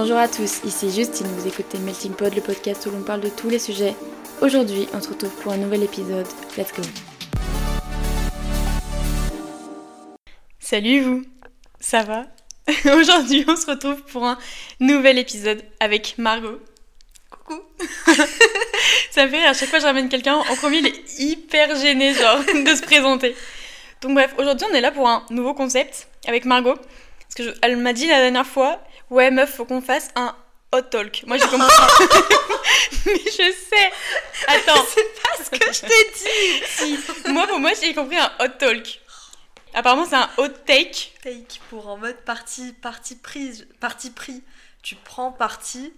Bonjour à tous, ici Justine, vous écoutez Melting Pod, le podcast où l'on parle de tous les sujets. Aujourd'hui, on se retrouve pour un nouvel épisode. Let's go Salut vous Ça va? Aujourd'hui, on se retrouve pour un nouvel épisode avec Margot. Coucou Ça fait à chaque fois que je ramène quelqu'un, en premier, il est hyper gêné, genre, de se présenter. Donc bref, aujourd'hui, on est là pour un nouveau concept avec Margot. Parce que elle m'a dit la dernière fois, ouais meuf, faut qu'on fasse un hot talk. Moi, j'ai compris. Mais je sais. Attends. C'est pas ce que je t'ai dit Si. Moi, pour moi, j'ai compris un hot talk. Apparemment, c'est un hot take. Take pour en mode parti, parti, prise, parti pris. Tu prends parti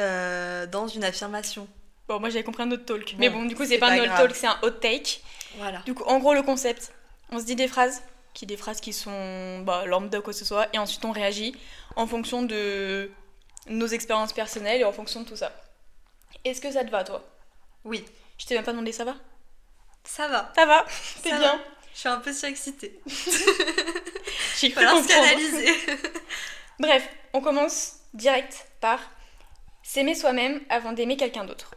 euh, dans une affirmation. Bon, moi, j'avais compris un hot talk. Bon, Mais bon, du coup, c'est pas, pas un hot talk, c'est un hot take. Voilà. Du coup, en gros, le concept, on se dit des phrases, qui des phrases qui sont bah, lambda ou quoi que ce soit, et ensuite on réagit en fonction de nos expériences personnelles et en fonction de tout ça. Est-ce que ça te va, toi? Oui, Je t'ai même pas demandé ça va? Ça va. Ça va, c'est bien. va. Je suis un peu surexcitée. J'ai cru canaliser. Bref, on commence direct par s'aimer soi-même avant d'aimer quelqu'un d'autre.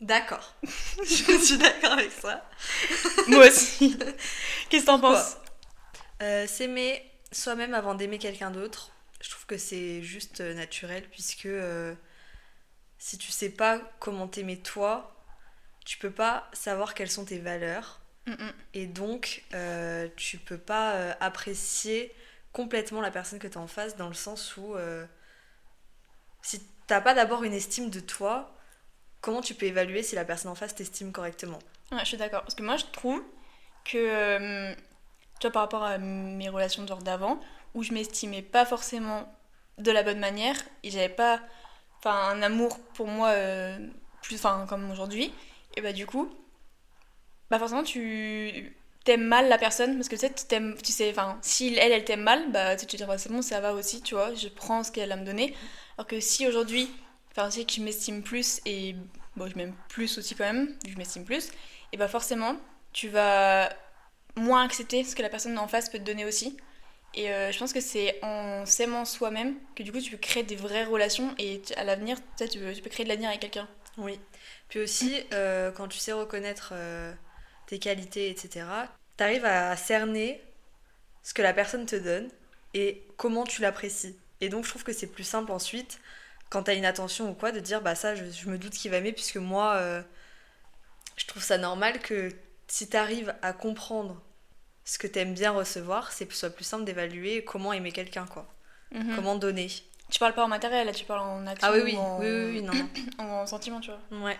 D'accord. je suis d'accord avec ça. Moi aussi. Qu'est-ce que t'en penses? Euh, S'aimer soi-même avant d'aimer quelqu'un d'autre, je trouve que c'est juste euh, naturel puisque euh, si tu sais pas comment t'aimer toi, tu peux pas savoir quelles sont tes valeurs Mm, mm. et donc euh, tu peux pas euh, apprécier complètement la personne que tu as en face dans le sens où si t'as pas d'abord une estime de toi, comment tu peux évaluer si la personne en face t'estime correctement? Ouais, je suis d'accord. Parce que moi, je trouve que, tu vois, par rapport à mes relations genre d'avant, où je m'estimais pas forcément de la bonne manière, et j'avais pas un amour pour moi euh, plus, comme aujourd'hui, et bah du coup, bah forcément, tu t'aimes mal la personne, parce que tu sais, t'aimes- tu sais, enfin, si elle, elle t'aime mal, bah tu te dis, bah, c'est bon, ça va aussi, tu vois, je prends ce qu'elle a me donner. Alors que si aujourd'hui, enfin, que je m'estime plus, et bon, je m'aime plus aussi quand même, je m'estime plus, et bah forcément, tu vas moins accepter ce que la personne en face peut te donner aussi. Et euh, je pense que c'est en s'aimant soi-même que du coup tu peux créer des vraies relations et à l'avenir, tu, peux, tu peux créer de l'avenir avec quelqu'un. Oui. Puis aussi, euh, quand tu sais reconnaître euh, tes qualités, etc., tu arrives à cerner ce que la personne te donne et comment tu l'apprécies. Et donc, je trouve que c'est plus simple ensuite, quand tu as une attention ou quoi, de dire bah ça, je, je me doute qu'il va aimer, puisque moi, je trouve ça normal que si tu arrives à comprendre ce que tu aimes bien recevoir, c'est soit plus simple d'évaluer comment aimer quelqu'un, quoi. Mhm. Comment donner. Tu parles pas en matériel, là tu parles en action Ah oui, oui, ou en, oui, oui, oui, non, non. en sentiment, tu vois. Ouais.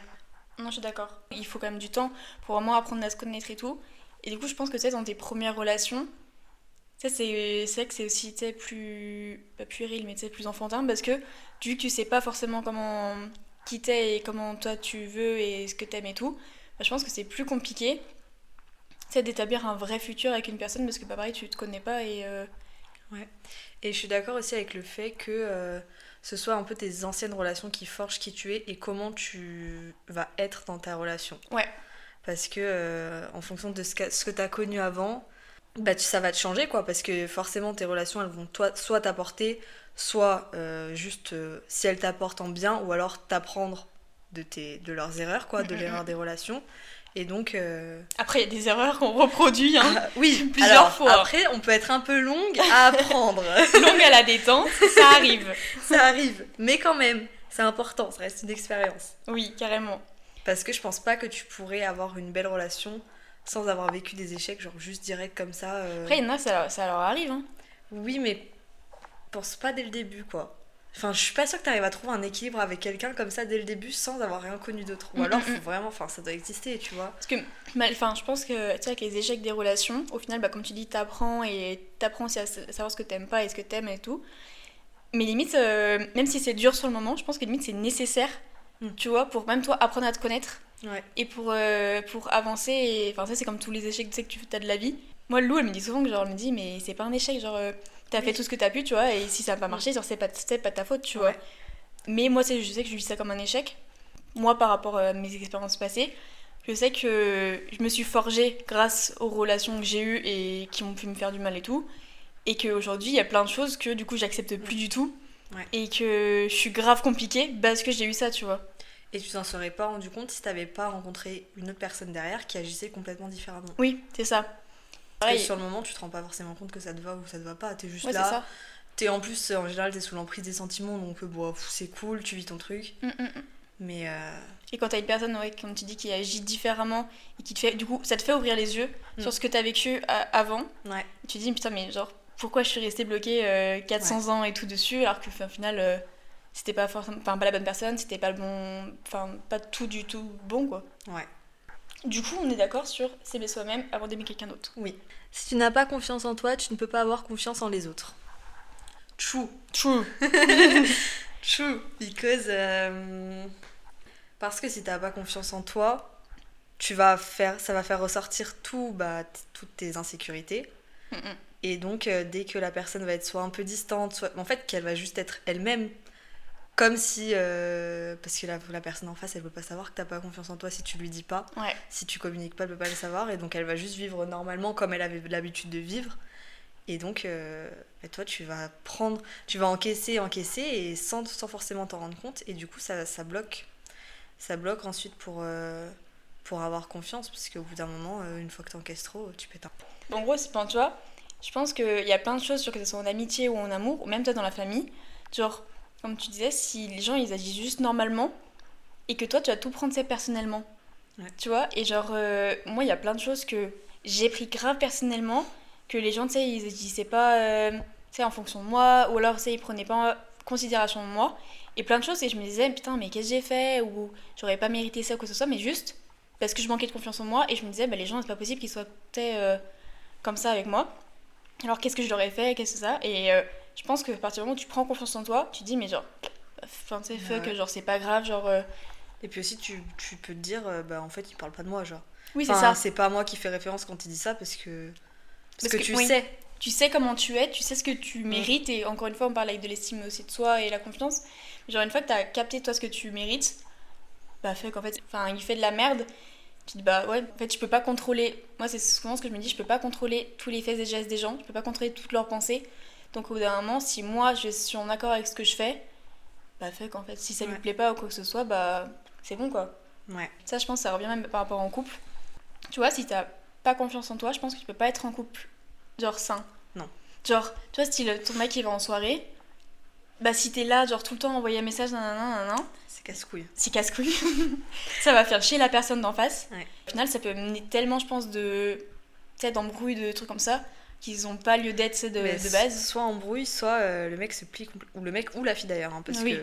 Non, je suis d'accord. Il faut quand même du temps pour vraiment apprendre à se connaître et tout. Et du coup, je pense que tu sais, dans tes premières relations, sais, c'est c'est vrai que c'est aussi plus. pas puéril, mais plus enfantin parce que vu que tu sais pas forcément comment qui t'es et comment toi tu veux et ce que t'aimes et tout, bah, je pense que c'est plus compliqué sais, d'établir un vrai futur avec une personne parce que bah, pareil, tu te connais pas et. euh, Et je suis d'accord aussi avec le fait que euh, ce soit un peu tes anciennes relations qui forgent qui tu es et comment tu vas être dans ta relation. Ouais. Parce que euh, en fonction de ce que, ce que tu as connu avant, bah, tu- ça va te changer quoi. Parce que forcément tes relations elles vont toi, soit t'apporter, soit euh, juste si elles t'apportent en bien ou alors t'apprendre de, tes, de leurs erreurs quoi, de Mhm. l'erreur des relations. Et donc. euh, Après, il y a des erreurs qu'on reproduit, hein. ah, oui, Plusieurs alors, fois. Après, on peut être un peu longue à apprendre. Longue à la détente, ça arrive. ça arrive. Mais quand même, c'est important, ça reste une expérience. Oui, carrément. Parce que je pense pas que tu pourrais avoir une belle relation sans avoir vécu des échecs, genre juste direct comme ça. euh. Après, il y en a, ça, leur- ça leur arrive, hein. Oui, mais pense pas dès le début, quoi. Enfin, je suis pas sûre que t'arrives à trouver un équilibre avec quelqu'un comme ça dès le début sans avoir rien connu d'autre. Ou Mm, alors, mm, faut mm. vraiment, enfin, ça doit exister, tu vois. Parce que, enfin, je pense que, tu sais, avec les échecs des relations, au final, bah, comme tu dis, t'apprends et t'apprends aussi à sa- savoir ce que t'aimes pas et ce que t'aimes et tout. Mais limite, euh, même si c'est dur sur le moment, je pense que limite c'est nécessaire, Mm. tu vois, pour même toi apprendre à te connaître Ouais. et pour, euh, pour avancer. Enfin, ça, c'est comme tous les échecs tu sais, que tu as de la vie. Moi, Lou, elle me dit souvent que, genre, elle me dit, mais c'est pas un échec, genre, euh, t'as fait tout ce que t'as pu, tu vois, et si ça n'a pas marché, genre, c'est pas, pas de ta faute, tu vois. Mais moi, c'est- je sais que je vis ça comme un échec. Moi, par rapport à mes expériences passées, je sais que je me suis forgée grâce aux relations que j'ai eues et qui ont pu me faire du mal et tout. Et qu'aujourd'hui, il y a plein de choses que du coup, j'accepte plus du tout. Ouais. et que je suis grave compliquée parce que j'ai eu ça, tu vois. Et tu t'en serais pas rendu compte si t'avais pas rencontré une autre personne derrière qui agissait complètement différemment. Oui, c'est ça. Parce que sur le moment, tu te rends pas forcément compte que ça te va ou ça te va pas. T'es juste Ouais, c'est là. ça. T'es en plus, euh, en général, t'es sous l'emprise des sentiments, donc euh, bon, c'est cool, tu vis ton truc. Mm, mm, mm. Mais euh, Et quand t'as une personne, ouais, comme tu dis, qui agit différemment et qui te fait, du coup, ça te fait ouvrir les yeux Mm. sur ce que t'as vécu a- avant. ouais, Et tu te dis, putain, mais genre, pourquoi je suis restée bloquée euh, 400 ans et tout dessus, alors que, enfin, au final, euh, c'était pas forcément, enfin, pas la bonne personne, c'était pas le bon, enfin, pas tout du tout bon, quoi. ouais. Du coup, on est d'accord sur s'aimer soi-même avant d'aimer quelqu'un d'autre. Oui. Si tu n'as pas confiance en toi, tu ne peux pas avoir confiance en les autres. True. True. True. Because. euh, Parce que si t'as pas confiance en toi, tu vas faire, ça va faire ressortir tout, bah, toutes tes insécurités. Mm, mm. Et donc, euh, dès que la personne va être soit un peu distante, soit. En fait, qu'elle va juste être elle-même. Comme si. euh, Parce que la, la personne en face, elle peut pas savoir que t'as pas confiance en toi si tu lui dis pas. Ouais. Si tu communiques pas, elle peut pas le savoir. Et donc, elle va juste vivre normalement comme elle avait l'habitude de vivre. Et donc, euh, toi, tu vas prendre. Tu vas encaisser, encaisser, et sans, sans forcément t'en rendre compte. Et du coup, ça, ça bloque. Ça bloque ensuite pour. euh, pour avoir confiance, parce qu'au bout d'un moment, euh, une fois que t'encaisses trop, tu pètes un. En gros, c'est pas, tu vois, je pense qu'il y a plein de choses, sur que ce soit en amitié ou en amour, ou même toi dans la famille. Genre, comme tu disais, si les gens ils agissent juste normalement et que toi tu vas tout prendre ça personnellement. Ouais. Tu vois, et genre, euh, moi il y a plein de choses que j'ai pris grave personnellement, que les gens, tu sais, ils agissaient pas euh, tu sais, en fonction de moi, ou alors, tu sais, ils prenaient pas en considération de moi. Et plein de choses, et je me disais, putain, mais qu'est-ce que j'ai fait? Ou j'aurais pas mérité ça ou quoi que ce soit, mais juste parce que je manquais de confiance en moi, et je me disais, bah, les gens, c'est pas possible qu'ils soient euh, comme ça avec moi. Alors qu'est-ce que je leur ai fait, qu'est-ce que ça? Et euh, je pense que à partir du moment où tu prends confiance en toi, tu dis mais genre, enfin tu fuck, ouais. genre c'est pas grave, genre euh, Et puis aussi, tu, tu peux te dire, euh, bah en fait, il parle pas de moi, genre. oui c'est ça. C'est pas moi qui fais référence quand il dit ça parce que. Parce, Parce que, que- tu oui. sais. Tu sais comment tu es, tu sais ce que tu mérites et encore une fois on parle avec de l'estime aussi de soi et la confiance. Genre une fois que t'as capté toi ce que tu mérites, bah fuck en fait, enfin il fait de la merde. Tu te dis bah ouais, en fait je peux pas contrôler. Moi c'est souvent ce que je me dis, je peux pas contrôler tous les faits et gestes des gens, je peux pas contrôler toutes leurs pensées. Donc au bout d'un moment, si moi je suis en accord avec ce que je fais, bah fuck en fait, si ça lui Ouais. plaît pas ou quoi que ce soit, bah c'est bon quoi. Ouais. Ça, je pense, ça revient même par rapport en couple. Tu vois, si t'as pas confiance en toi, je pense que tu peux pas être en couple, genre sain. Non. Genre, tu vois, style, ton mec il va en soirée, bah si t'es là, genre tout le temps envoyer un message, nanana, nanana, C'est casse-couille. c'est casse-couille. ça va faire chier la personne d'en face. Ouais. Au final, ça peut mener tellement, je pense, de. Tu sais, d'embrouilles, de trucs comme ça, qu'ils ont pas lieu d'être de, de base. Soit embrouille, soit euh, le mec se plie. Ou le mec ou la fille d'ailleurs. hein, parce Oui.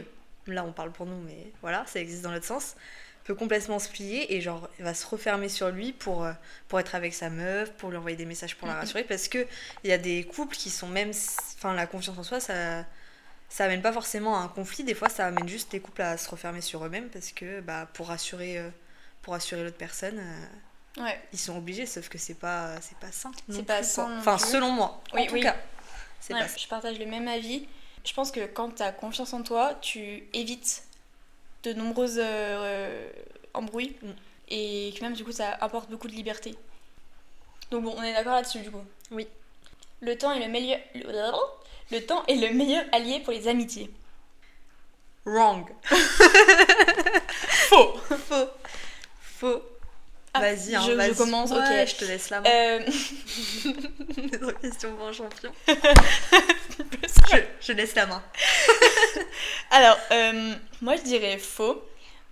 que là, on parle pour nous, mais voilà, ça existe dans l'autre sens. Peut complètement se plier et genre va se refermer sur lui pour, euh, pour être avec sa meuf, pour lui envoyer des messages pour la rassurer. Parce que il y a des couples qui sont même. Enfin, la confiance en soi, ça. Ça amène pas forcément à un conflit, des fois ça amène juste les couples à se refermer sur eux-mêmes parce que bah, pour rassurer, euh, pour rassurer l'autre personne, Ouais. ils sont obligés, sauf que c'est pas, c'est pas sain. C'est pas sain Enfin, selon moi. Oui, en tout oui. cas, c'est Ouais, pas je partage le même avis. Je pense que quand tu as confiance en toi, tu évites de nombreuses euh, embrouilles Mm. et que même du coup ça apporte beaucoup de liberté. Donc bon, on est d'accord là-dessus du coup. Oui. Le temps est le meilleur le temps est le meilleur allié pour les amitiés. Wrong. Faux. Faux. Faux. Ah, vas-y, hein, je- je vas-y. commence, ok. Ouais, je te laisse la main. Euh, Des questions pour un champion. je, je laisse la main. alors, euh, moi je dirais faux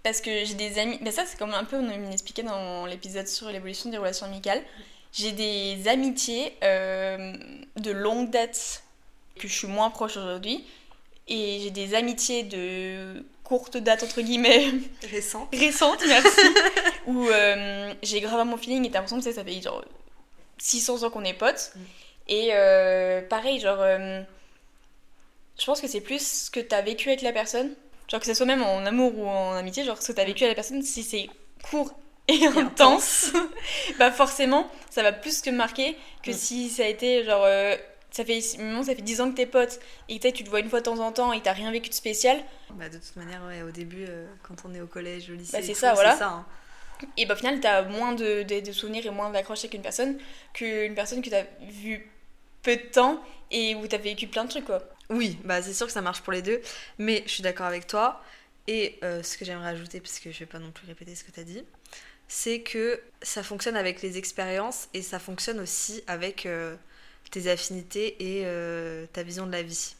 parce que j'ai des amis. Mais ça, c'est comme un peu on m'expliquait dans l'épisode sur l'évolution des relations amicales. J'ai des amitiés euh, de longue date que je suis moins proche aujourd'hui. Et j'ai des amitiés de courte date, entre guillemets, Récent. récentes, merci, où euh, j'ai grave mon feeling et t'as l'impression que ça, fait genre 600 ans qu'on est potes. Mm. Et euh, pareil, genre, euh, je pense que c'est plus ce que t'as vécu avec la personne, genre que ce soit même en amour ou en amitié, genre ce que t'as vécu avec la personne, si c'est court et, intense, bah forcément, ça va plus te marquer que Mm. si ça a été genre. Ça fait, maintenant, ça fait 10 ans que t'es potes et t'as- tu te vois une fois de temps en temps et t'as rien vécu de spécial, Bah, de toute manière, ouais, au début, euh, quand on est au collège, au lycée, Bah, c'est ça, voilà. hein. Et bah, au final, t'as moins de, de, de souvenirs et moins d'accroche avec une personne qu'une personne que t'as vue peu de temps et où t'as vécu plein de trucs, quoi. Oui, bah c'est sûr que ça marche pour les deux, mais je suis d'accord avec toi. Et euh, ce que j'aimerais ajouter, parce que je vais pas non plus répéter ce que tu as dit, c'est que ça fonctionne avec les expériences et ça fonctionne aussi avec euh, tes affinités et euh, ta vision de la vie.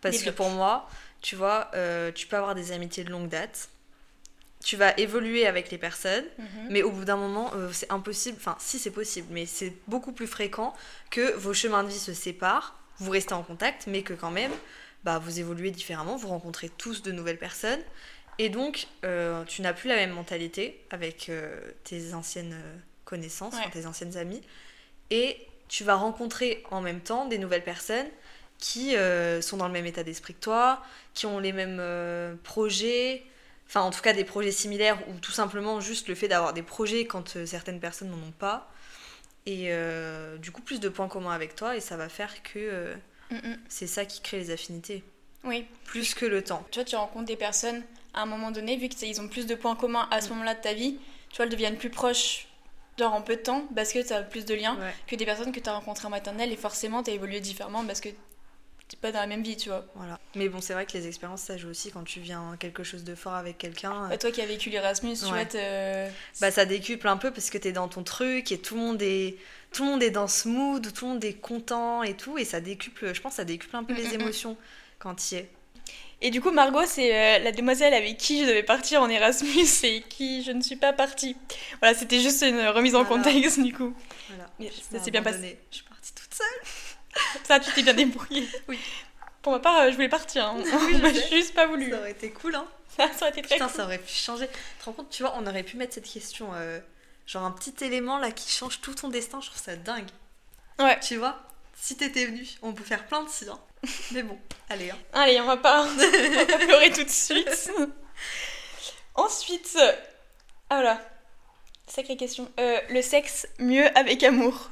Parce que pour moi, tu vois, euh, tu peux avoir des amitiés de longue date, tu vas évoluer avec les personnes, Mhm. mais au bout d'un moment, euh, c'est impossible, enfin si c'est possible, mais c'est beaucoup plus fréquent que vos chemins de vie se séparent, vous restez en contact, mais que quand même, bah, vous évoluez différemment, vous rencontrez tous de nouvelles personnes, et donc tu n'as plus la même mentalité avec tes anciennes connaissances, Ouais. tes anciennes amies, et tu vas rencontrer en même temps des nouvelles personnes qui euh, sont dans le même état d'esprit que toi, qui ont les mêmes euh, projets, enfin en tout cas des projets similaires ou tout simplement juste le fait d'avoir des projets quand euh, certaines personnes n'en ont pas. Et du coup plus de points communs avec toi et ça va faire que euh, Mhm. c'est ça qui crée les affinités, Oui. plus que le temps. Tu vois, tu rencontres des personnes à un moment donné, vu qu'ils ont plus de points communs à ce moment-là de ta vie, tu vois, elles deviennent plus proches genre en peu de temps parce que tu as plus de liens Ouais. que des personnes que tu as rencontrées en maternelle et forcément tu as évolué différemment parce que t'es pas dans la même vie, tu vois. Voilà. Mais bon, c'est vrai que les expériences, ça joue aussi quand tu viens quelque chose de fort avec quelqu'un. euh, Bah, toi qui as vécu l'Erasmus, tu Ouais. vois, te- bah ça décuple un peu parce que t'es dans ton truc et tout le monde est tout le monde est dans ce mood tout le monde est content et tout et ça décuple je pense ça décuple un peu Mm, les mm, mm. émotions quand tu y es Et du coup, Margot, c'est euh, la demoiselle avec qui je devais partir en Erasmus et qui je ne suis pas partie. Voilà, c'était juste une remise en Voilà. contexte du coup. voilà Mais ça s'est bien passé. je suis partie toute seule Ça, tu t'es bien débrouillée. Oui. Pour ma part, euh, je voulais partir. hein. Oui, On je m'a juste pas voulu. ça aurait été cool hein Ça, aurait été très putain cool. ça aurait pu changer tu te rends compte tu vois on aurait pu mettre cette question euh, genre un petit élément là qui change tout ton destin je trouve ça dingue Ouais. tu vois si t'étais venu on peut faire plein de si hein. mais bon allez hein. Allez, on va pas, on va pas pleurer tout de suite. Ensuite, ah voilà, sacrée question. Euh, le sexe mieux avec amour.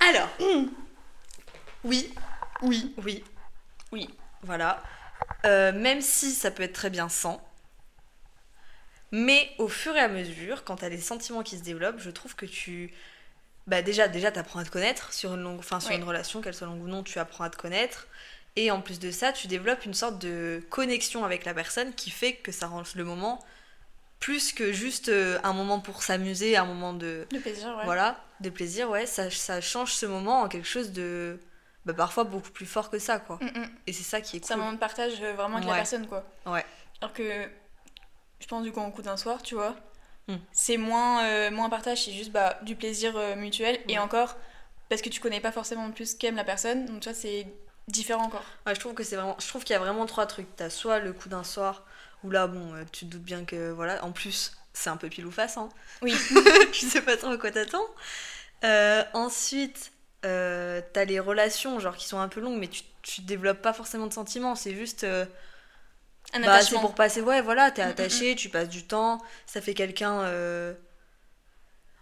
alors oui Oui. oui Oui. Voilà. Euh, même si ça peut être très bien sans. Mais au fur et à mesure, quand tu as les sentiments qui se développent, je trouve que tu. Bah déjà, déjà tu apprends à te connaître sur une, longue... enfin, sur Oui. une relation, qu'elle soit longue ou non, tu apprends à te connaître. Et en plus de ça, tu développes une sorte de connexion avec la personne qui fait que ça rend le moment plus que juste euh, un moment pour s'amuser, un moment de, Le plaisir, ouais. voilà, de plaisir, ouais, ça, ça change ce moment en quelque chose de bah, parfois beaucoup plus fort que ça, quoi. Mm, mm. Et c'est ça qui est C'est un cool. moment de partage euh, vraiment avec la personne, quoi. Ouais. Alors que, je pense du coup, en coup d'un soir, tu vois, Mm. c'est moins, euh, moins un partage, c'est juste bah, du plaisir euh, mutuel. Et encore, parce que tu connais pas forcément plus qu'aime la personne, donc tu vois, c'est différent encore. Ouais, je trouve que c'est vraiment. Je trouve qu'il y a vraiment trois trucs. T'as soit le coup d'un soir où là, bon, euh, tu te doutes bien que voilà. En plus, c'est un peu pile ou face. Hein. Oui. tu sais pas trop à quoi t'attends. Euh, ensuite, euh, t'as les relations, genre qui sont un peu longues, mais tu, tu développes pas forcément de sentiments. C'est juste. euh, Un bah, c'est pour passer. Ouais, voilà, t'es Mm, mm, attaché, tu passes du temps, ça fait quelqu'un. euh,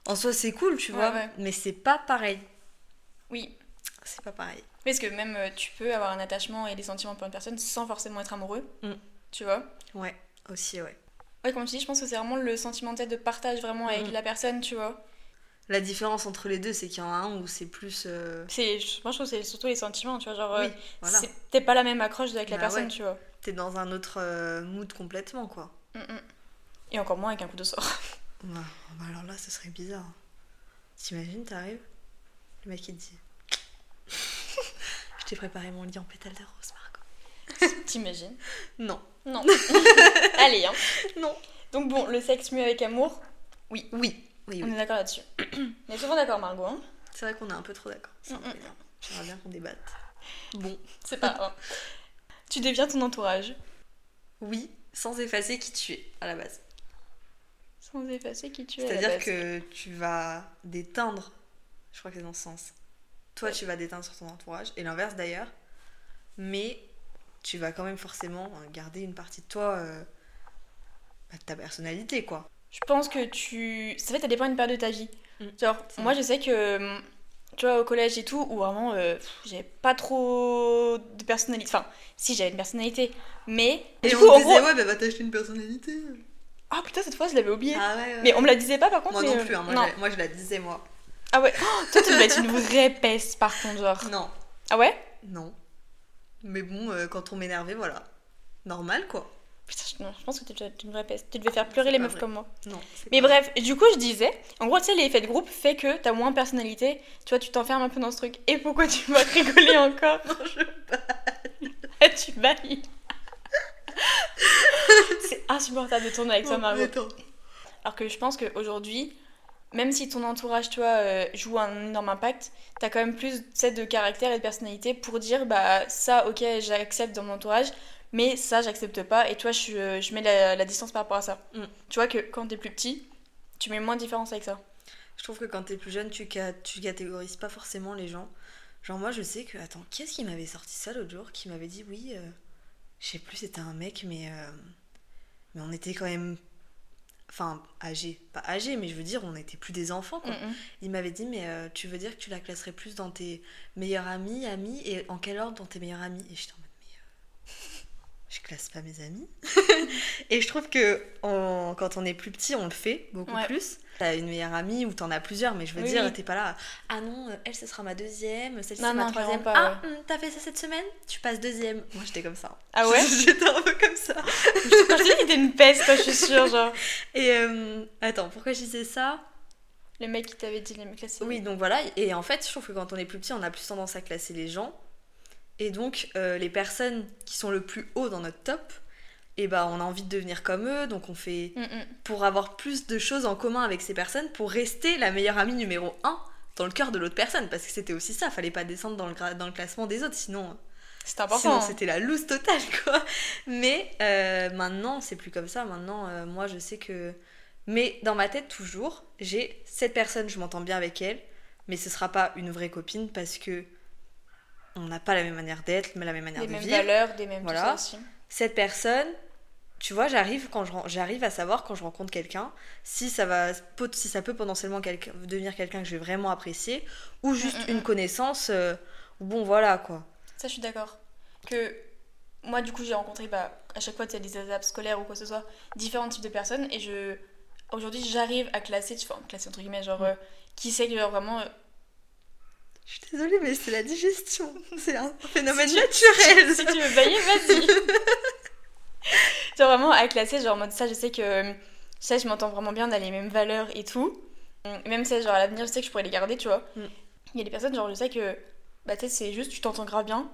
En soi, c'est cool, tu Ouais, vois. ouais. Mais c'est pas pareil. Oui. C'est pas pareil. Parce que même euh, tu peux avoir un attachement et des sentiments pour une personne sans forcément être amoureux. Mm. Tu vois? Ouais, aussi, ouais. Ouais, comme tu dis, je pense que c'est vraiment le sentiment de partage vraiment avec Mm. la personne, tu vois. La différence entre les deux, c'est qu'il y en a un où c'est plus. euh, C'est, moi, je trouve que c'est surtout les sentiments, tu vois. Genre, euh, Oui, voilà. c'est peut-être pas la même accroche avec la Bah personne, ouais. tu vois. T'es dans un autre euh, mood complètement, quoi. Mm, mm. Et encore moins avec un coup de sort. Bah, bah alors là, ce serait bizarre. T'imagines, t'arrives, le mec il te dit Je t'ai préparé mon lit en pétales de rose, Margot. T'imagines? Non. Non. Allez, hein. Non. Donc bon, le sexe mieux avec amour, Oui, oui, oui, on est d'accord là-dessus. on est souvent d'accord, Margot. Hein C'est vrai qu'on est un peu trop d'accord. C'est un peu Mm, mm. J'aimerais bien qu'on débatte. Bon, c'est pas grave. Tu deviens ton entourage. oui, sans effacer qui tu es à la base. Sans effacer qui tu es. à la C'est-à-dire que tu vas déteindre, je crois que c'est dans ce sens. Toi, tu vas déteindre sur ton entourage, et l'inverse d'ailleurs, mais tu vas quand même forcément garder une partie de toi, euh, bah, de ta personnalité, quoi. Je pense que tu. Ça fait, ça dépend d'une période de ta vie. Mm. Genre, moi, je sais que. hum, Tu vois, au collège et tout, où vraiment, euh, j'avais pas trop de personnalité. Enfin, si, j'avais une personnalité. Mais. Et du on coup, en disait, gros. ouais, bah va t'acheter une personnalité. Ah putain, cette fois, je l'avais oublié. Ah ouais, ouais. Mais on me la disait pas par contre. Moi mais, non euh, plus, hein, moi, non. Je, moi je la disais moi. Ah ouais. Oh, toi, tu devais être une vraie peste par contre, genre. Non, Ah ouais? Non. Mais bon, euh, quand on m'énervait, voilà. Normal quoi. Putain, je, non, je pense que une vraie peste. Tu devais faire pleurer les meufs vrai. comme moi. Non. Mais pas bref, du coup, je disais, en gros, tu sais, l'effet de groupe fait que t'as moins de personnalité. Tu vois, tu t'enfermes un peu dans ce truc. Et pourquoi tu vas rigoler encore Non, je- Ah, Tu bailles. C'est insupportable de tourner avec toi, Margot. Alors que je pense qu'aujourd'hui, même si ton entourage, toi, euh, joue un énorme impact, t'as quand même plus tu de caractère et de personnalité pour dire, bah ça, ok, j'accepte dans mon entourage, mais ça, j'accepte pas. Et toi, je, suis, euh, je mets la, la distance par rapport à ça. Mm. Tu vois que quand t'es plus petit, tu mets moins de différence avec ça. Je trouve que quand t'es plus jeune, tu, tu catégorises pas forcément les gens. Genre, moi, je sais que. Attends, qui est-ce qui m'avait sorti ça l'autre jour Qui m'avait dit, oui, euh, je sais plus, c'était un mec, mais. euh, mais on était quand même. Enfin, âgés. Pas âgés, mais je veux dire, on n'était plus des enfants, quoi. Mm, mm. Il m'avait dit, mais euh, tu veux dire que tu la classerais plus dans tes meilleurs amis, amis, et en quel ordre dans tes meilleurs amis? Et j'étais en je classe pas mes amis. et je trouve que on- quand on est plus petit, on le fait beaucoup Ouais. plus. T'as une meilleure amie ou t'en as plusieurs, mais je veux Oui, dire, t'es pas là. Ah non, elle, ce sera ma deuxième, celle-ci, ma non, troisième. pas, ah, hum, t'as fait ça cette semaine? Tu passes deuxième. Moi, j'étais comme ça. Ah ouais? J'étais un peu comme ça. Je que t'es une peste, toi, je suis sûre, genre. Et euh, attends, pourquoi je disais ça? Le mec qui t'avait dit les classés. Oui, donc voilà. Et en fait, je trouve que quand on est plus petit, on a plus tendance à classer les gens. Et donc, euh, les personnes qui sont le plus haut dans notre top, et ben, on a envie de devenir comme eux. Donc, on fait Mm, mm. pour avoir plus de choses en commun avec ces personnes, pour rester la meilleure amie numéro 1 dans le cœur de l'autre personne. Parce que c'était aussi ça, fallait pas descendre dans le, dans le classement des autres, sinon, C'est sinon important. hein. c'était la loose totale, quoi. Mais euh, maintenant, c'est plus comme ça. Maintenant, euh, moi, je sais que. Mais dans ma tête, toujours, j'ai cette personne, je m'entends bien avec elle, mais ce sera pas une vraie copine parce que on n'a pas la même manière d'être, la même manière Des de mêmes vivre. valeurs, des mêmes Voilà. tout ça aussi. Cette personne, tu vois, j'arrive quand j'arrive à savoir quand je rencontre quelqu'un si ça va si ça peut potentiellement devenir quelqu'un que je vais vraiment apprécier ou juste Mm, mm, une mm. connaissance euh, bon voilà quoi. Ça, je suis d'accord. Que moi, du coup, j'ai rencontré bah, à chaque fois, tu sais, des étapes scolaires ou quoi que ce soit, différents types de personnes. Et je. Aujourd'hui, j'arrive à classer, tu- enfin, classer entre guillemets, genre, Mm. euh, qui c'est que, genre, vraiment. euh, Je suis désolée mais c'est la digestion, c'est un phénomène Si tu- naturel. si tu veux bailler, vas-y. genre, vraiment à classer, genre, en mode ça, je sais que. Ça, je m'entends vraiment bien, on a les mêmes valeurs et tout. Et Même si, genre, à l'avenir, je sais que je pourrais les garder, tu vois. Mm. Il y a des personnes, genre, je sais que. Bah, tu sais, c'est juste, tu t'entends grave bien.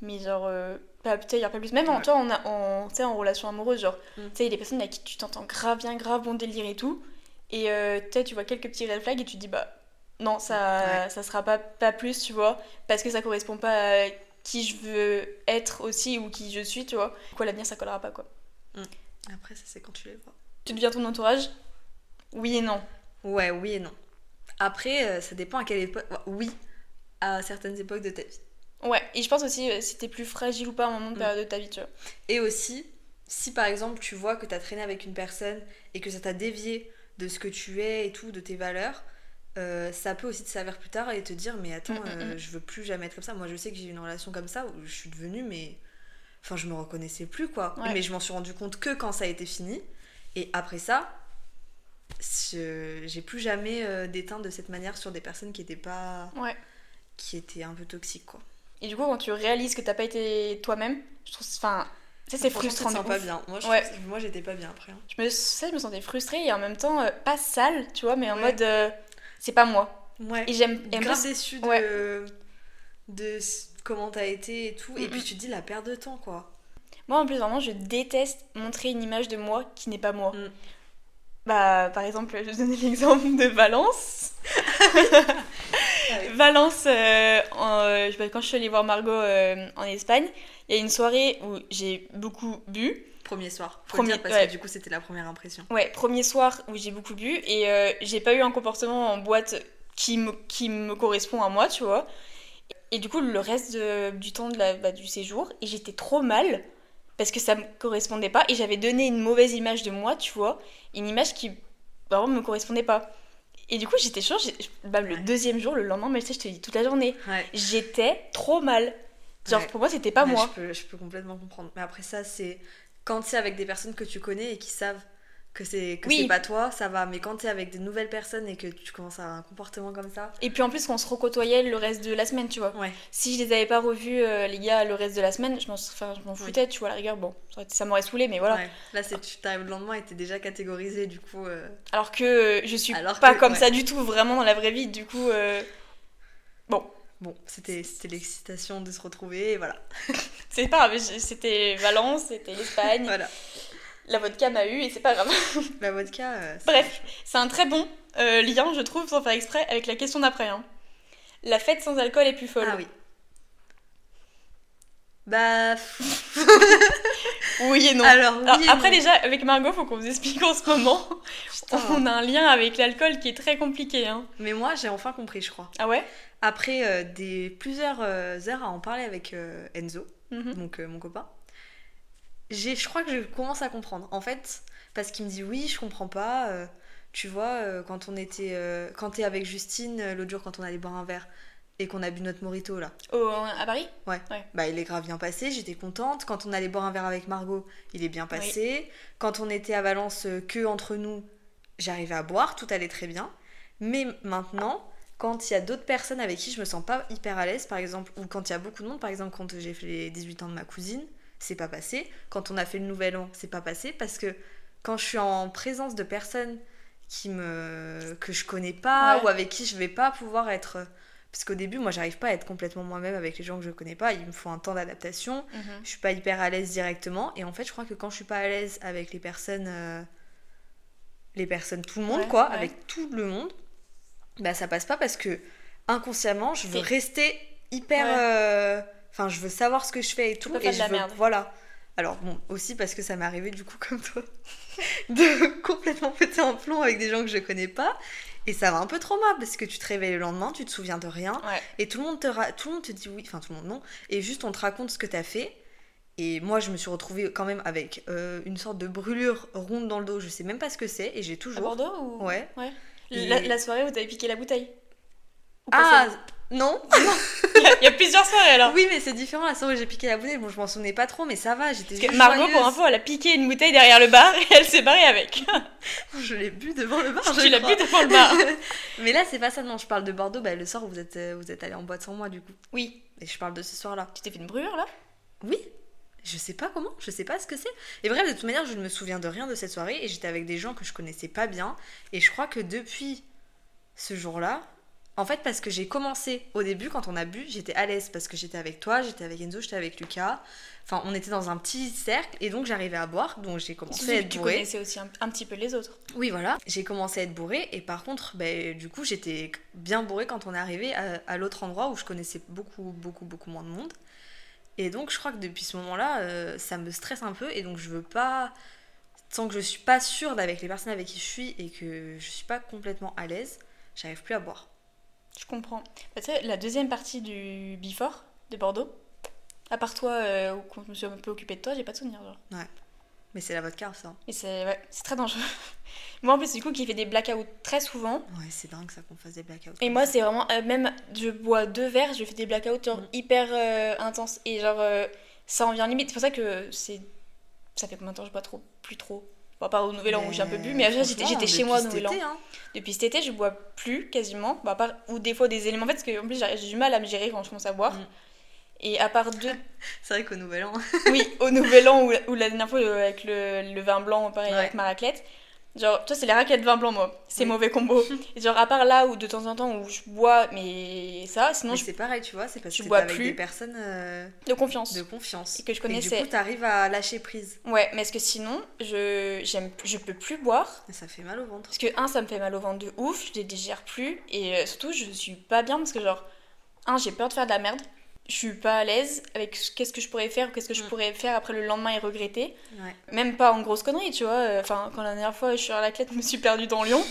Mais genre, euh, pas, peut-être il y a pas plus. Même en, Ouais. toi, en, en, tu sais, en relation amoureuse, genre, Mm. tu sais, il y a des personnes avec qui tu t'entends grave bien, grave bon délire et tout. Et euh, tu vois quelques petits red flags et tu te dis, bah, non, ça, ça sera pas, pas plus, tu vois, parce que ça correspond pas à qui je veux être aussi ou qui je suis, tu vois. Quoi, l'avenir, ça collera pas, quoi. Après ça c'est quand tu les vois. Tu deviens ton entourage? Oui et non. Ouais, oui et non. Après euh, ça dépend à quelle époque. Oui, à certaines époques de ta vie. Ouais, et je pense aussi euh, si t'es plus fragile ou pas à un moment de Mm. période de ta vie, tu vois. Et aussi, si par exemple tu vois que tu as traîné avec une personne et que ça t'a dévié de ce que tu es et tout, de tes valeurs, euh, ça peut aussi te servir plus tard et te dire mais attends, Mm, mm, euh, mm. je veux plus jamais être comme ça. Moi je sais que j'ai eu une relation comme ça où je suis devenue mais... Enfin je me reconnaissais plus quoi. Ouais. Mais je m'en suis rendu compte que quand ça a été fini. Et après ça, je- j'ai plus jamais euh, déteint de cette manière sur des personnes qui étaient pas... Ouais. qui étaient un peu toxiques quoi. Et du coup, quand tu réalises que t'as pas été toi-même, je trouve. Enfin, sais, c'est Franchement, frustrant. de sens pas bien. Moi, je Ouais. j'étais pas bien après. hein. Je me, ça, je me sentais frustrée et en même temps, euh, pas sale, tu vois, mais en Ouais. mode. euh, c'est pas moi. Ouais. Et j'aime. grave plus- déçu de, ouais. de comment t'as été et tout. Et puis tu te dis la perte de temps, quoi. Moi, en plus, vraiment, je déteste montrer une image de moi qui n'est pas moi. Mm. Bah, par exemple, je vais donner l'exemple de Valence. Valence, euh, en, euh, quand je suis allée voir Margot euh, en Espagne, il y a une soirée où j'ai beaucoup bu. Premier soir. Faut Premier- le dire parce ouais. que du coup c'était la première impression. Ouais, premier soir où j'ai beaucoup bu et euh, j'ai pas eu un comportement en boîte qui me, qui me correspond à moi, tu vois. Et du coup, le reste de- du temps de la, bah, du séjour, et j'étais trop mal parce que ça me correspondait pas et j'avais donné une mauvaise image de moi, tu vois. Une image qui vraiment me correspondait pas. Et du coup, j'étais sûre, bah, le Ouais. deuxième jour, le lendemain, mais tu sais, je te dis toute la journée, Ouais. j'étais trop mal. Genre, Ouais. pour moi, c'était pas Ouais, moi. Je peux, je peux complètement comprendre. Mais après ça, c'est quand c'est avec des personnes que tu connais et qui savent que c'est que Oui. c'est pas toi, ça va. Mais quand t'es avec des nouvelles personnes et que tu commences à avoir un comportement comme ça, Et puis en plus, qu'on se recôtoyait le reste de la semaine, tu vois. ouais, Si je les avais pas revus, euh, les gars, le reste de la semaine, je m'en enfin, je m'en Oui. foutais, tu vois, à la rigueur. Bon, ça, m'aurait saoulé, mais voilà. ouais. Là, c'est tu t'arrives le lendemain et t'es déjà catégorisé, du coup. euh, Alors que euh, je suis Alors pas que- comme ouais. ça du tout, vraiment dans la vraie vie. Du coup, bon, Bon, c'était l'excitation de se retrouver, et voilà. c'est pas grave. C'était Valence, c'était l'Espagne. Voilà. La vodka m'a eu et c'est pas grave. La vodka. euh, Bref, c'est un très bon euh, lien, je trouve, sans faire exprès, avec la question d'après. hein. La fête sans alcool est plus folle. Ah oui. Bah. Oui et non. Alors, oui Alors, et après, non. déjà, avec Margot, faut qu'on vous explique en ce moment. Putain. On a un lien avec l'alcool qui est très compliqué. Hein. Mais moi, j'ai enfin compris, je crois. Ah ouais? Après euh, des plusieurs euh, heures à en parler avec euh, Enzo, Mhm. donc euh, mon copain, j'ai, je crois que je commence à comprendre. En fait, parce qu'il me dit oui, je comprends pas. euh, tu vois, euh, quand on était, euh, quand t'es avec Justine euh, l'autre jour, quand on allait boire un verre et qu'on a bu notre morito là, Au- à Paris? Bah il est grave bien passé. J'étais contente. Quand on allait boire un verre avec Margot, il est bien passé. Quand on était à Valence euh, que entre nous, j'arrivais à boire, tout allait très bien. Mais maintenant, quand il y a d'autres personnes avec qui je me sens pas hyper à l'aise, par exemple, ou quand il y a beaucoup de monde, par exemple quand j'ai fait les 18 ans de ma cousine, c'est pas passé. Quand on a fait le nouvel an, c'est pas passé parce que quand je suis en présence de personnes qui me que je connais pas Ouais. ou avec qui je vais pas pouvoir être parce qu'au début, moi, j'arrive pas à être complètement moi-même avec les gens que je connais pas. Il me faut un temps d'adaptation. Mhm. Je suis pas hyper à l'aise directement. Et en fait, je crois que quand je suis pas à l'aise avec les personnes, euh, les personnes, tout le monde, Ouais, quoi, ouais. avec tout le monde, bah ça passe pas parce que inconsciemment, je veux rester hyper. Ouais. euh, Enfin, je veux savoir ce que je fais et tout. et je la veux- merde. Voilà. Alors bon, aussi parce que ça m'est arrivé du coup comme toi, de complètement péter un plomb avec des gens que je connais pas. Et ça va un peu trauma parce que tu te réveilles le lendemain, tu te souviens de rien. Ouais. Et tout le monde te, ra- tout le monde te dit oui, enfin tout le monde non. Et juste on te raconte ce que t'as fait. Et moi je me suis retrouvée quand même avec euh, une sorte de brûlure ronde dans le dos. Je sais même pas ce que c'est et j'ai À toujours. Bordeaux ou... Ouais. ouais. Et- La, la soirée où t'avais piqué la bouteille Ou Ah non Il y, a- il y a plusieurs soirées alors. Oui mais c'est différent la soirée où j'ai piqué la bouteille. Bon je m'en souvenais pas trop mais ça va. J'étais juste Margot, pour info, elle a piqué une bouteille derrière le bar et elle s'est barrée avec. Je l'ai bu devant le bar. je tu l'as bu devant le bar. mais là c'est pas ça non. Je parle de Bordeaux. Bah, le soir où vous êtes euh, vous êtes allé en boîte sans moi du coup. Oui. Et je parle de ce soir là. Tu t'es fait une brûlure là? Oui, je sais pas comment, je sais pas ce que c'est. Et bref, de toute manière, je ne me souviens de rien de cette soirée et j'étais avec des gens que je connaissais pas bien. Et je crois que depuis ce jour-là, en fait, parce que j'ai commencé au début, quand on a bu, j'étais à l'aise parce que j'étais avec toi, j'étais avec Enzo, j'étais avec Lucas. Enfin, on était dans un petit cercle et donc j'arrivais à boire, donc j'ai commencé à être Tu bourrée. connaissais aussi un, un petit peu les autres. Oui, voilà. J'ai commencé à être bourrée et par contre, ben, du coup, j'étais bien bourrée quand on est arrivé à, à l'autre endroit où je connaissais beaucoup, beaucoup, beaucoup moins de monde. Et donc, je crois que depuis ce moment-là, euh, ça me stresse un peu et donc je veux pas. Tant que je suis pas sûre d'avec les personnes avec qui je suis et que je suis pas complètement à l'aise, j'arrive plus à boire. Je comprends. Bah, tu sais, la deuxième partie du Before de Bordeaux, à part toi, euh, où quand je me suis un peu occupée de toi, j'ai pas de souvenir. Genre. Mais c'est la vodka, ça. Et c'est ouais, très dangereux. moi en plus, du coup, qui fait des blackouts très souvent. Ouais, c'est dingue ça qu'on fasse des blackouts. Et moi, c'est vraiment. euh, même, je bois deux verres, je fais des blackouts genre Mm. hyper euh, intenses. Et genre, euh, ça en vient limite. C'est pour ça que c'est. Ça fait combien de temps que je bois trop Plus trop. Bon, à part au Nouvel An où j'ai un peu bu, mais à chaque fois, j'étais chez moi au Nouvel An. hein. Depuis cet été, je bois plus quasiment. À part, ou des fois des éléments. En fait, parce que en plus, j'ai du mal à me gérer quand je commence à boire. Mm. Et à part deux. C'est vrai qu'au Nouvel An. oui, au Nouvel An ou, la dernière fois euh, avec le, le vin blanc, pareil, Ouais. avec ma raclette. Genre, toi, c'est les raclettes vin blanc, moi. C'est Oui. mauvais combo. Et genre, à part là où de temps en temps où je bois, mais ça, sinon, Mais je c'est pareil, tu vois, c'est parce je que bois avec plus. des personnes euh, de confiance. de confiance. Et que je Et connaissais. du coup, t'arrives à lâcher prise. Ouais, mais est-ce que sinon, je, j'aime, je peux plus boire Et ça fait mal au ventre. Parce que, un, ça me fait mal au ventre de ouf, je les digère plus. Et euh, surtout, je suis pas bien parce que, genre, un, j'ai peur de faire de la merde. Je suis pas à l'aise avec ce- qu'est-ce que je pourrais faire ou qu'est-ce que je Mm. pourrais faire après le lendemain et regretter. Ouais. Même pas en grosse connerie, tu vois. euh, Enfin, quand la dernière fois, je suis à la clette, je me suis perdue dans Lyon.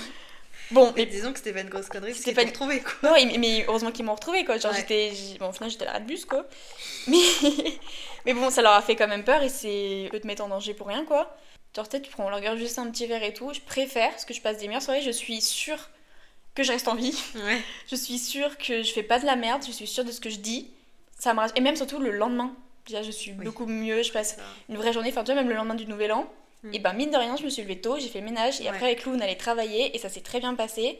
Bon, Mais mais disons que c'était pas une grosse connerie, C'était pas une- retrouvé quoi. non, mais- mais heureusement qu'ils m'ont retrouvée, quoi. Genre, Ouais. j'étais. Bon, au final, j'étais à l'arrêt de bus, quoi. Mais... mais bon, ça leur a fait quand même peur et c'est. peut te mettre en danger pour rien, quoi. Genre, peut-être tu prends, regarde juste un petit verre et tout. Je préfère, parce que je passe des meilleures soirées, je suis sûre que je reste en vie. Ouais. Je suis sûre que je fais pas de la merde, je suis sûre de ce que je dis. Ça me rassure. Et même surtout le lendemain. Déjà, je suis Oui. beaucoup mieux, je passe une vraie journée. Enfin, tu vois, même le lendemain du nouvel an, Mm. Et ben mine de rien, je me suis levée tôt, j'ai fait le ménage et Ouais. après avec Lou on allait travailler et ça s'est très bien passé.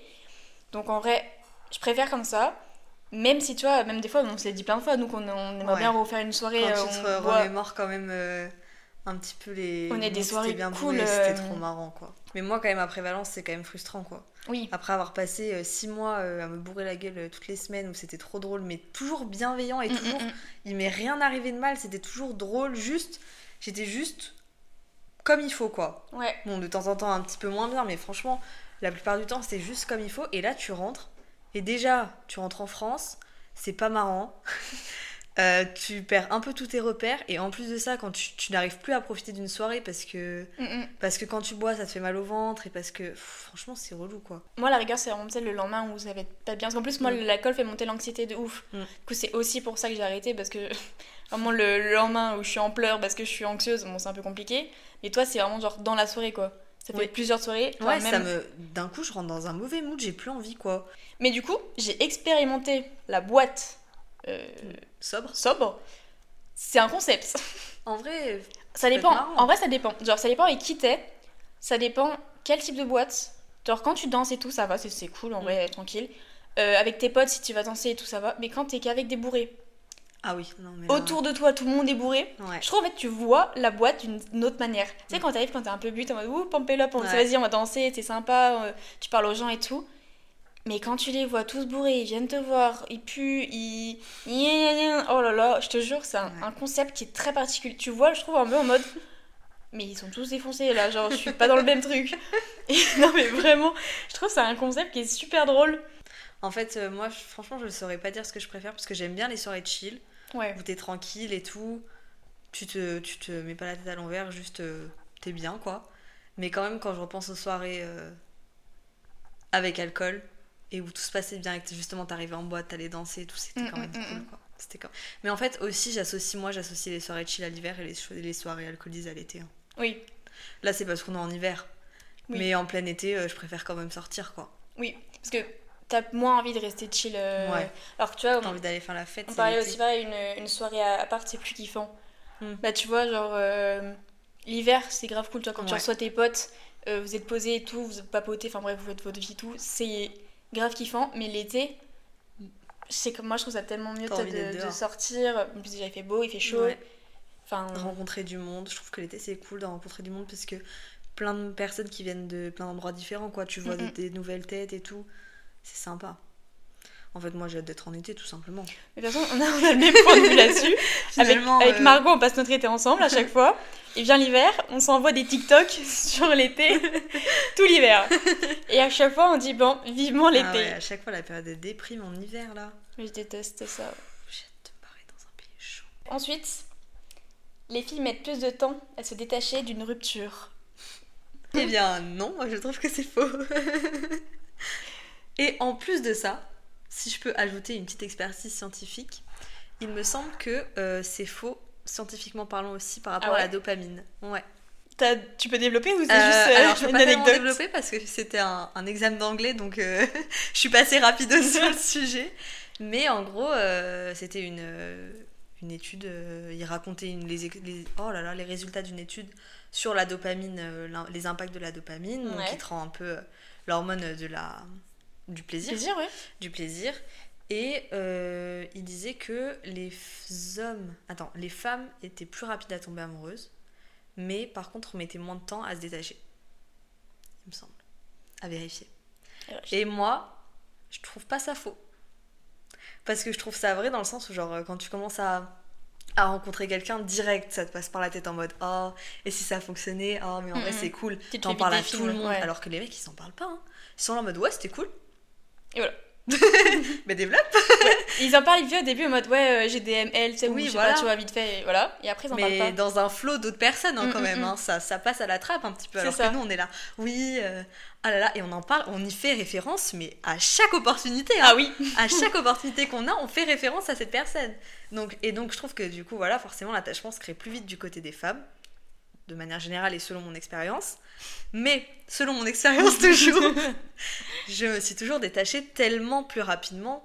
Donc en vrai, je préfère comme ça. Même si tu vois, même des fois, on se l'est dit plein de fois, nous qu'on on aimerait Ouais. bien refaire une soirée. Quand euh, tu te on remémores quand même euh, un petit peu les. On moments des soirées bien cool, C'était euh, trop marrant quoi. Mais moi, quand même, après Valence, c'est quand même frustrant quoi. Oui, Après avoir passé euh, six mois euh, à me bourrer la gueule euh, toutes les semaines où c'était trop drôle, mais toujours bienveillant et Mm, toujours. mm, mm. Il m'est rien arrivé de mal, c'était toujours drôle, juste. J'étais juste comme il faut quoi. ouais. Bon, de temps en temps un petit peu moins bien, mais franchement, la plupart du temps, c'était juste comme il faut. Et là, tu rentres, et déjà, tu rentres en France, c'est pas marrant. Euh, tu perds un peu tous tes repères, et en plus de ça, quand tu, tu n'arrives plus à profiter d'une soirée parce que, Mm, mm. parce que quand tu bois, ça te fait mal au ventre, et parce que pff, franchement, c'est relou quoi. Moi, la rigueur, c'est vraiment le lendemain où ça va être pas bien. Parce qu'en plus, moi, Mm. l'alcool fait monter l'anxiété de ouf. Mm. Du coup, c'est aussi pour ça que j'ai arrêté. Parce que vraiment, le, le lendemain où je suis en pleurs parce que je suis anxieuse, bon, c'est un peu compliqué. Mais toi, c'est vraiment genre dans la soirée, quoi. Ça fait Oui. plusieurs soirées. enfin, Ouais, même- ça me. D'un coup, je rentre dans un mauvais mood, j'ai plus envie quoi. Mais du coup, j'ai expérimenté la boîte euh, Sobre. sobre. C'est un concept. En vrai, Ça dépend. En vrai, ça dépend. Genre, ça dépend avec qui t'es. Ça dépend quel type de boîte. Genre, quand tu danses et tout, ça va, c'est- cool, en Mm. vrai, tranquille. Euh, avec tes potes, si tu vas danser et tout, ça va. Mais quand t'es qu'avec des bourrés, ah oui, non mais. là- autour de toi, tout le monde est bourré. Ouais. Je trouve en fait tu vois la boîte d'une autre manière. Tu sais, quand t'arrives, quand t'es un peu but, en mode ouh, up, on dit, Ouais. vas-y, on va danser, c'est sympa, euh, tu parles aux gens et tout. Mais quand tu les vois tous bourrés, ils viennent te voir, ils puent, ils. Oh là là, je te jure, c'est un, Ouais. un concept qui est très particulier. Tu vois, je trouve un peu en mode. Mais ils sont tous défoncés là, genre je suis pas dans le même truc. Et non, mais vraiment, je trouve c'est un concept qui est super drôle. En fait, euh, moi, franchement, je ne saurais pas dire ce que je préfère parce que j'aime bien les soirées chill. Ouais. où t'es tranquille et tout. Tu te, tu te mets pas la tête à l'envers, juste euh, t'es bien quoi. Mais quand même, quand je repense aux soirées euh, avec alcool et où tout se passait bien et que justement t'arrivais en boîte, t'allais danser et tout, c'était Mm, quand même mm, cool mm. quoi. C'était quand... Mais en fait, aussi, j'associe, moi, j'associe les soirées chill à l'hiver et les, les soirées alcoolisées à l'été. hein. Oui, Là, c'est parce qu'on est en hiver. Oui. Mais en plein été, euh, je préfère quand même sortir quoi. oui. Parce que t'as moins envie de rester chill. euh, Ouais. Alors que tu vois, T'as envie d'aller faire la fête. On parlait aussi pareil, une, une soirée à, à part, c'est plus kiffant. Hmm. Bah, tu vois, genre, euh, l'hiver, c'est grave cool. Toi, quand tu reçois tes potes, vous êtes posés et tout, vous papotez, enfin bref, vous faites votre vie et tout, c'est grave kiffant. Mais l'été, c'est comme moi, je trouve ça tellement mieux de, sortir. En plus, déjà, il fait beau, il fait chaud. Ouais. Enfin, rencontrer du monde. Je trouve que l'été c'est cool de rencontrer du monde parce que plein de personnes qui viennent de plein d'endroits différents, quoi. Tu vois des, des nouvelles têtes et tout. C'est sympa. En fait, moi j'ai hâte d'être en été tout simplement. mais de toute façon, on a, on a le même point de vue là-dessus. Avec, euh, Margot, on passe notre été ensemble à chaque fois. Et vient l'hiver, on s'envoie des TikTok sur l'été, tout l'hiver. Et à chaque fois, on dit bon, vivement l'été. ah ouais, à chaque fois la période de déprime en hiver là. Je déteste ça. J'ai hâte de me barrer dans un pays chaud. Ensuite, les filles mettent plus de temps à se détacher d'une rupture. Eh bien non, moi je trouve que c'est faux. Et en plus de ça, si je peux ajouter une petite expertise scientifique, il me semble que euh, c'est faux scientifiquement parlant aussi par rapport Ah ouais à la dopamine. Ouais. Tu peux développer ou c'est Euh, juste euh, alors, je peux une pas anecdote développer parce que c'était un, un examen d'anglais, donc euh, je suis passée rapide sur le sujet. Mais en gros, c'était une, une étude. euh, il racontait une, les, oh là là, les résultats d'une étude sur la dopamine, euh, les impacts de la dopamine, Ouais. qui te rend un peu l'hormone de la, du plaisir Plaisir, ouais. du plaisir. Et euh, il disait que les hommes, attends, les femmes étaient plus rapides à tomber amoureuses, mais par contre, on mettait moins de temps à se détacher. Il me semble. À vérifier. Et moi, je trouve pas ça faux. Parce que je trouve ça vrai dans le sens où, genre, quand tu commences à, à rencontrer quelqu'un direct, ça te passe par la tête en mode Oh, et si ça fonctionnait Oh, mais en vrai, Mhm. c'est cool. T'en parles à tout le monde. ouais. Alors que les mecs, ils s'en parlent pas. hein. Ils sont là en mode Ouais, c'était cool. Et voilà. Mais développe. Ils en parlent vite au début en mode ouais, euh, j'ai des ML, tu sais, Oui, ou je sais voilà. pas, tu vois, vite fait, et voilà. Et après, ils en mais parlent pas. dans un flot d'autres personnes hein, Mm, quand mm, même. mm. hein. Ça, ça passe à la trappe un petit peu. Alors ça. que nous, on est là. Oui, euh, ah là là, et on en parle, on y fait référence, mais à chaque opportunité. hein. Ah oui à chaque opportunité qu'on a, on fait référence à cette personne. Donc, et donc, je trouve que du coup, voilà, forcément, l'attachement se crée plus vite du côté des femmes, de manière générale et selon mon expérience. Mais, selon mon expérience toujours, je me suis toujours détachée tellement plus rapidement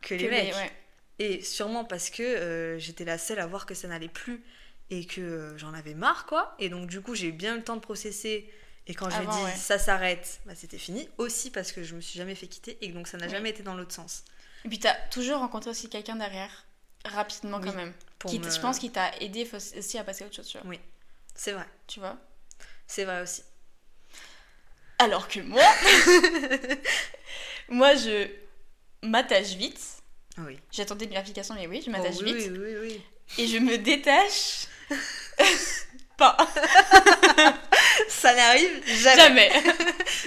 que les Que mecs. ouais. Et sûrement parce que euh, j'étais la seule à voir que ça n'allait plus et que euh, j'en avais marre, quoi. Et donc, du coup, j'ai eu bien le temps de processer. Et quand je lui ai Avant, dit ouais. ça s'arrête, bah, c'était fini. Aussi parce que je me suis jamais fait quitter et donc ça n'a Oui. jamais été dans l'autre sens. Et puis t'as toujours rencontré aussi quelqu'un derrière, rapidement Oui, quand même. Pour Qui, me- Je pense qu'il t'a aidé aussi à passer à autre chose, tu vois. C'est vrai. Tu vois? C'est vrai aussi. Alors que moi, moi je m'attache vite. Oui. J'attendais une vérification, mais oui, je Oh, m'attache oui, vite. oui, oui, oui. Et je me détache pas. Ça n'arrive jamais. Jamais.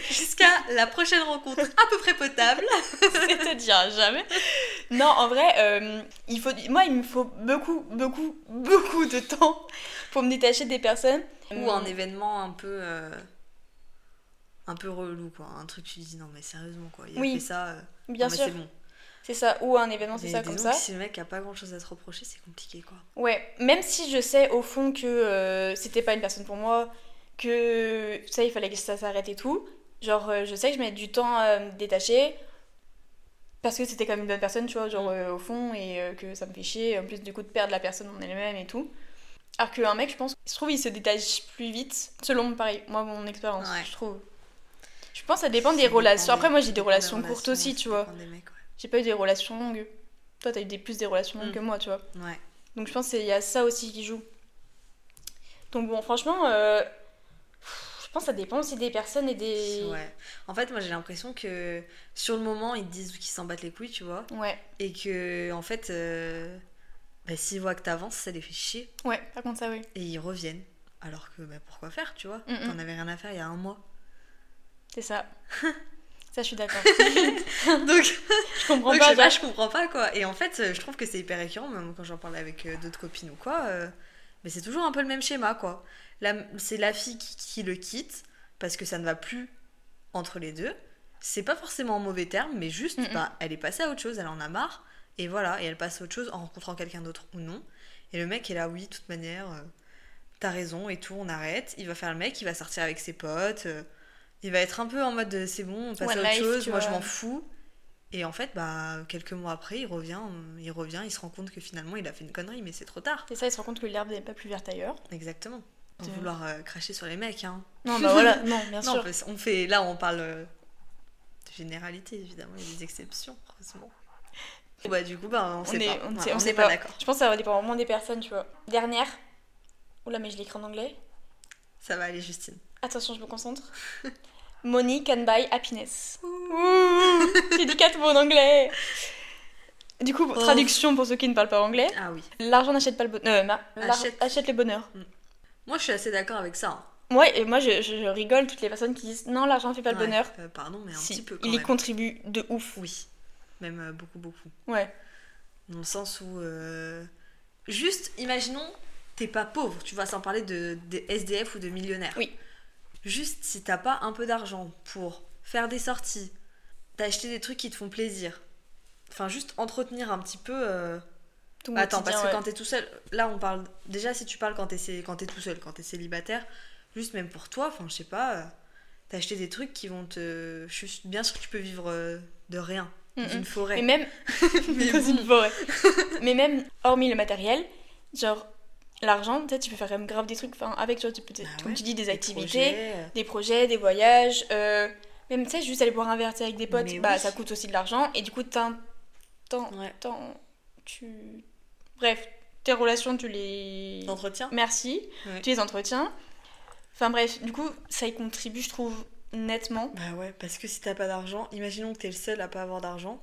Jusqu'à la prochaine rencontre à peu près potable. C'est-à-dire jamais. Non, en vrai, euh, il faut, moi, il me faut beaucoup, beaucoup, beaucoup de temps pour me détacher des personnes. Ou un événement un peu. euh, un peu relou, quoi. Un truc, tu te dis non, mais sérieusement, quoi. Il a Oui, fait ça. euh, Bien non, sûr, c'est bon. c'est ça. Ou un événement, c'est ça, comme ça. si le mec a pas grand chose à se reprocher, c'est compliqué, quoi. Ouais, même si je sais au fond que euh, c'était pas une personne pour moi, que ça, il fallait que ça s'arrête et tout. Genre, euh, je sais que je mets du temps à me détacher parce que c'était quand même une bonne personne, tu vois, genre euh, au fond, et euh, que ça me fait chier, en plus du coup de perdre la personne en elle-même et tout. Alors qu'un mec, je pense, je trouve, il se détache plus vite, selon pareil, moi, mon expérience, Ouais. je trouve. Je pense que ça dépend Ça des dépend relations. des- Après, moi, j'ai des relations courtes aussi, tu vois. J'ai pas eu des relations longues. Toi, t'as eu des, plus des relations longues Mm. que moi, tu vois. ouais. Donc je pense qu'il y a ça aussi qui joue. Donc bon, franchement, euh, je pense que ça dépend aussi des personnes et des... Ouais. En fait, moi j'ai l'impression que sur le moment, ils disent qu'ils s'en battent les couilles, tu vois. Ouais, Et que, en fait, euh, bah, s'ils voient que t'avances, ça les fait chier. ouais, par contre ça oui. Et ils reviennent. Alors que, bah, pourquoi faire, tu vois? Mm, mm. T'en avais rien à faire il y a un mois. C'est ça. ça, je suis d'accord. Donc, Je comprends donc, pas. je pas, je comprends pas, quoi. Et en fait, euh, je trouve que c'est hyper récurrent, même quand j'en parle avec euh, d'autres copines ou quoi. euh, mais c'est toujours un peu le même schéma, quoi. C'est la fille qui, qui le quitte parce que ça ne va plus entre les deux. C'est pas forcément en mauvais terme, mais juste, Mm, mm. bah, elle est passée à autre chose, elle en a marre. Et voilà, et elle passe à autre chose en rencontrant quelqu'un d'autre ou non. Et le mec est là, oui, de toute manière, euh, t'as raison et tout, on arrête. Il va faire le mec, il va sortir avec ses potes. euh, il va être un peu en mode euh, c'est bon, on passe One à autre life, chose, tu moi je vois. m'en fous. Et en fait, bah, quelques mois après, il revient, euh, il revient, il se rend compte que finalement il a fait une connerie, mais c'est trop tard. C'est ça, il se rend compte que l'herbe n'est pas plus verte ailleurs. Exactement. Sans vouloir euh, cracher sur les mecs, hein. Non, bah voilà, non, bien Non, sûr. parce- on fait, là on parle euh, de généralité évidemment, il y a des exceptions, heureusement. Bah du coup, bah, on sait On est- pas, on Ouais, sait- on on sait n'est pas, pas. d'accord. Je pense que ça dépend vraiment des personnes, tu vois. Dernière. Oula, mais je l'écris en anglais. Ça va aller, Justine. Attention, je me concentre. Money can buy happiness. J'ai dit quatre mots en anglais. Du coup, Oh. traduction pour ceux qui ne parlent pas anglais. Ah oui. L'argent n'achète pas le bonheur. Achète. achète le bonheur. Moi je suis assez d'accord avec ça. hein. Ouais, et moi je, je- je rigole toutes les personnes qui disent non, l'argent fait pas le bonheur. euh, pardon, mais un Si, petit peu quand il y contribue de ouf. Oui, même euh, beaucoup, beaucoup. Ouais. Dans le sens où. euh, Juste, imaginons, t'es pas pauvre, tu vois, sans parler de, SDF ou de millionnaires. Oui. Juste, si t'as pas un peu d'argent pour faire des sorties, t'acheter des trucs qui te font plaisir, enfin, juste entretenir un petit peu. euh, Tout Bah, Attends, parce que quand t'es tout seul, là on parle. Déjà, si tu parles quand t'es quand t'es tout seul, quand t'es célibataire, juste même pour toi, enfin, je sais pas, euh, t'acheter des trucs qui vont te. Je suis bien sûre que tu peux vivre de rien, Mm, une forêt. Mais même. Mais dans une forêt. Mais même, hormis le matériel, genre, l'argent, peut-être tu peux faire quand même grave des trucs. Enfin, avec, genre, tu peux, Bah comme ouais, tu dis, des, Des activités, projets, des projets, des voyages. euh, même, tu sais, juste aller boire un verre tu avec des potes, Mais bah oui. ça coûte aussi de l'argent. Et du coup, t'as temps. Ouais. tu. Bref, tes relations, tu les. D'entretien Merci. Ouais. Tu les entretiens. Enfin, bref, du coup, ça y contribue, je trouve, nettement. Bah ouais, parce que si t'as pas d'argent, imaginons que t'es le seul à pas avoir d'argent.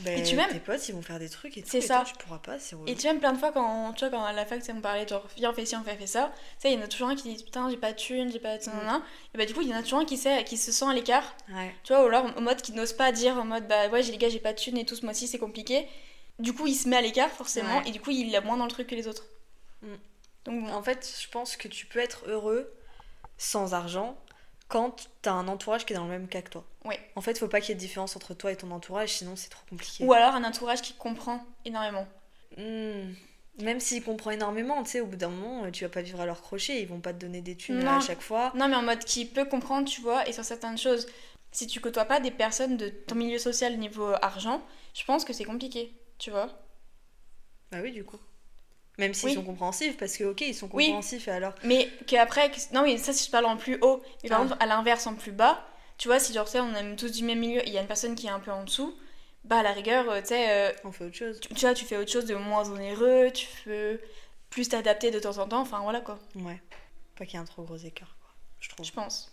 Bah, Et tu m'aimes tes potes ils vont faire des trucs et tout, et ça. toi, tu pourras pas, c'est. Et tu même plein de fois, quand, tu vois, quand à la fac, on parlait, genre, viens, on fait ci, on fait, fait ça, tu sais, il y en a toujours un qui dit, putain, j'ai pas de thune, j'ai pas de. Mm. Et bah, du coup, il y en a toujours un qui, sait, qui se sent à l'écart, Ouais. tu vois, ou alors en mode qui n'ose pas dire, en mode, bah, ouais, j'ai les gars, j'ai pas de thune et tout, ce mois-ci, c'est compliqué. Du coup, il se met à l'écart, forcément, Ouais. et du coup, il est moins dans le truc que les autres. Mm. Donc, bon. En fait, je pense que tu peux être heureux sans argent quand t'as un entourage qui est dans le même cas que toi. Ouais. En fait, faut pas qu'il y ait de différence entre toi et ton entourage, sinon c'est trop compliqué. Ou alors un entourage qui comprend énormément. Hmm. Même s'il comprend énormément, tu sais, au bout d'un moment, euh, tu vas pas vivre à leur crochet, ils vont pas te donner des thunes Non. à chaque fois. Non, mais en mode qui peut comprendre, tu vois, et sur certaines choses. Si tu côtoies pas des personnes de ton milieu social niveau argent, je pense que c'est compliqué, tu vois. Bah oui, du coup. Même s'ils Oui. sont compréhensifs, parce que ok, ils sont Oui. compréhensifs et alors. Mais qu'après, que- non, mais ça, si je parle en plus haut, mais par Ah. contre, à l'inverse, en plus bas, tu vois, si genre, on aime tous du même milieu et il y a une personne qui est un peu en dessous, bah à la rigueur, euh, tu sais, euh, On fait autre chose. tu, tu vois, tu fais autre chose de moins onéreux, tu peux plus t'adapter de temps en temps, enfin voilà quoi, Ouais. Pas qu'il y ait un trop gros écart, quoi. Je trouve. je pense.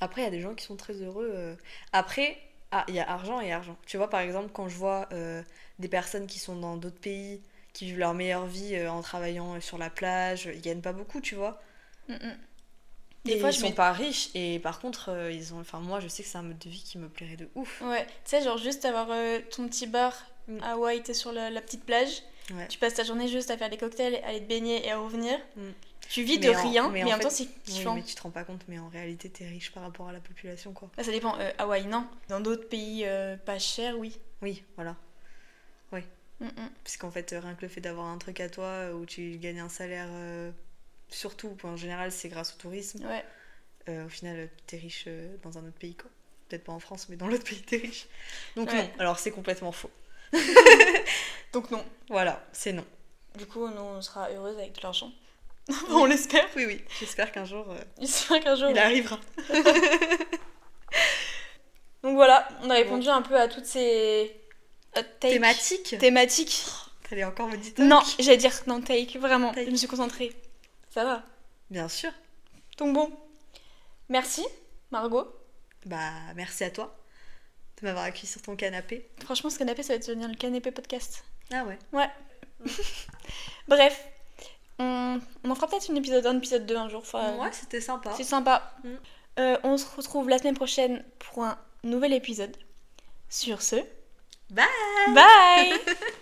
Après, il y a des gens qui sont très heureux. euh. Après, ah, il y a argent et argent. Tu vois, par exemple, quand je vois euh, des personnes qui sont dans d'autres pays, qui vivent leur meilleure vie euh, en travaillant euh, sur la plage, ils gagnent pas beaucoup, tu vois. Mm, mm. Des Des fois, ils je sont pas riches et par contre, euh, ils ont. Enfin, moi, je sais que c'est un mode de vie qui me plairait de ouf. Ouais, tu sais, genre juste avoir euh, ton petit bar Mm. à Hawaï, t'es sur la, la petite plage, Ouais. tu passes ta journée juste à faire des cocktails, aller te baigner et à revenir. Mm. Tu vis Mais de en- rien, mais mais, en en même temps, fait- c'est Oui, mais tu te rends pas compte, mais en réalité, t'es riche par rapport à la population, quoi. Bah, ça dépend. Euh, Hawaï, non. Dans d'autres pays pas chers, oui. Oui, voilà. Mm, mm. Puisqu'en fait, euh, rien que le fait d'avoir un truc à toi euh, où tu gagnes un salaire, euh, surtout, en général, c'est grâce au tourisme. Ouais. Euh, au final, euh, t'es riche dans un autre pays, quoi. Peut-être pas en France, mais dans l'autre pays, t'es riche. Donc Ouais. non, alors c'est complètement faux. Donc non. Voilà, c'est non. Du coup, nous, on sera heureuse avec de l'argent. on l'espère. Oui, oui, j'espère qu'un jour, euh, J'espère qu'un jour. il arrivera. Donc voilà, on a répondu un peu à toutes ces takes. Thématique thématiques. T'allais encore me dire Non, j'allais dire non take, vraiment. Take. Je me suis concentrée. Ça va. Bien sûr. Donc bon. Merci, Margot. Bah, merci à toi de m'avoir accueilli sur ton canapé. Franchement, ce canapé, ça va devenir le canapé podcast. Ah ouais. Ouais. Bref. On, on en fera peut-être un épisode 1, épisode 2 un jour. Enfin, ouais, c'était sympa. C'est sympa. Mm. Euh, on se retrouve la semaine prochaine pour un nouvel épisode. Sur ce, Bye. Bye